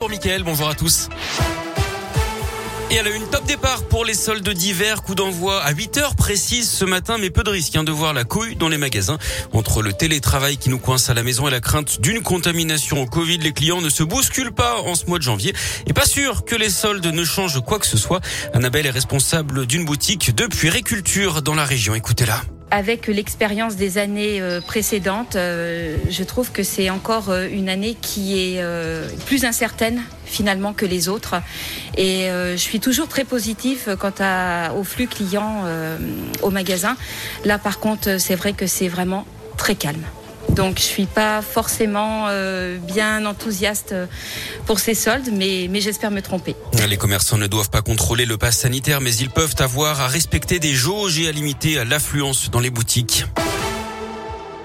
Pour Mickaël, bonjour à tous. Et elle a une top départ pour les soldes d'hiver. Coup d'envoi à 8 heures précises ce matin, mais peu de risque hein, de voir la couille dans les magasins. Entre le télétravail qui nous coince à la maison et la crainte d'une contamination au Covid, les clients ne se bousculent pas en ce mois de janvier. Et pas sûr que les soldes ne changent quoi que ce soit. Annabelle est responsable d'une boutique de puériculture dans la région. Écoutez-la. Avec l'expérience des années euh, précédentes, euh, je trouve que c'est encore euh, une année qui est plus incertaine finalement que les autres. Et je suis toujours très positif quant à, au flux client au magasin. Là par contre, c'est vrai que c'est vraiment très calme. Donc je suis pas forcément euh, bien enthousiaste pour ces soldes, mais, mais j'espère me tromper. Les commerçants ne doivent pas contrôler le pass sanitaire, mais ils peuvent avoir à respecter des jauges et à limiter l'affluence dans les boutiques.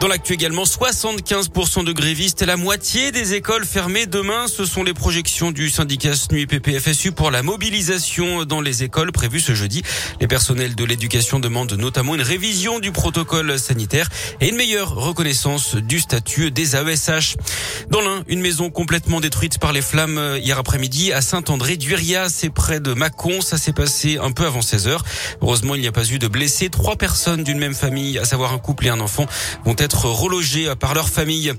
Dans l'actu également, 75% de grévistes et la moitié des écoles fermées demain. Ce sont les projections du syndicat SNUI PPFSU pour la mobilisation dans les écoles prévues ce jeudi. Les personnels de l'éducation demandent notamment une révision du protocole sanitaire et une meilleure reconnaissance du statut des AESH. Dans l'un, une maison complètement détruite par les flammes hier après-midi à Saint-André-d'Uria. C'est près de Mâcon. Ça s'est passé un peu avant 16 heures. Heureusement, il n'y a pas eu de blessés. Trois personnes d'une même famille, à savoir un couple et un enfant, vont être être relogés par leur famille.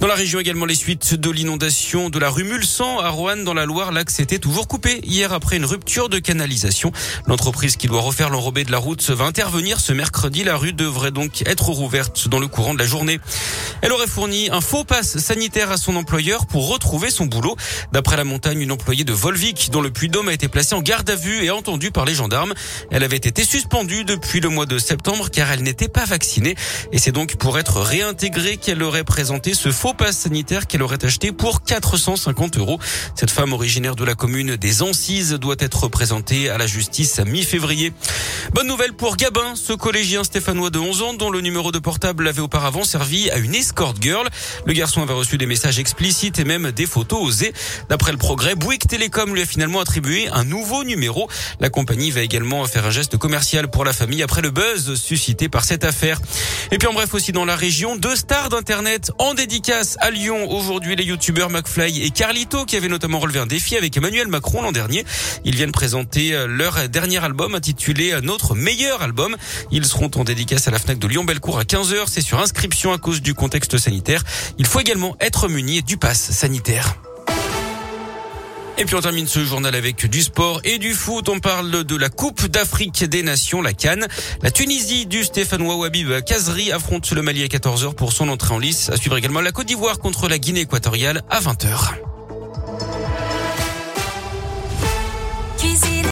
Dans la région également, les suites de l'inondation de la rue Mulsan à Roanne dans la Loire. L'accès était toujours coupé hier après une rupture de canalisation. L'entreprise qui doit refaire l'enrobé de la route va intervenir ce mercredi. La rue devrait donc être rouverte dans le courant de la journée. Elle aurait fourni un faux passe sanitaire à son employeur pour retrouver son boulot. D'après la montagne, une employée de Volvic dont le Puy-Dôme a été placée en garde à vue et entendue par les gendarmes. Elle avait été suspendue depuis le mois de septembre car elle n'était pas vaccinée et c'est donc pour être réintégrée qu'elle aurait présenté ce faux passe sanitaire qu'elle aurait acheté pour 450 euros. Cette femme originaire de la commune des Ancises doit être présentée à la justice à mi-février. Bonne nouvelle pour Gabin, ce collégien stéphanois de 11 ans dont le numéro de portable avait auparavant servi à une escort girl. Le garçon avait reçu des messages explicites et même des photos osées. D'après le progrès, Bouygues Télécom lui a finalement attribué un nouveau numéro. La compagnie va également faire un geste commercial pour la famille après le buzz suscité par cette affaire. Et puis en bref aussi dans la région, deux stars d'internet en dédicace à Lyon aujourd'hui les youtubeurs McFly et Carlito qui avaient notamment relevé un défi avec Emmanuel Macron l'an dernier. Ils viennent présenter leur dernier album intitulé Notre meilleur album. Ils seront en dédicace à la Fnac de Lyon-Bellecour à 15h. C'est sur inscription à cause du contexte sanitaire. Il faut également être muni du pass sanitaire. Et puis on termine ce journal avec du sport et du foot. On parle de la Coupe d'Afrique des Nations, la Cannes. La Tunisie du Stéphanois Wabib Kazri affronte le Mali à 14h pour son entrée en lice. À suivre également la Côte d'Ivoire contre la Guinée équatoriale à 20h.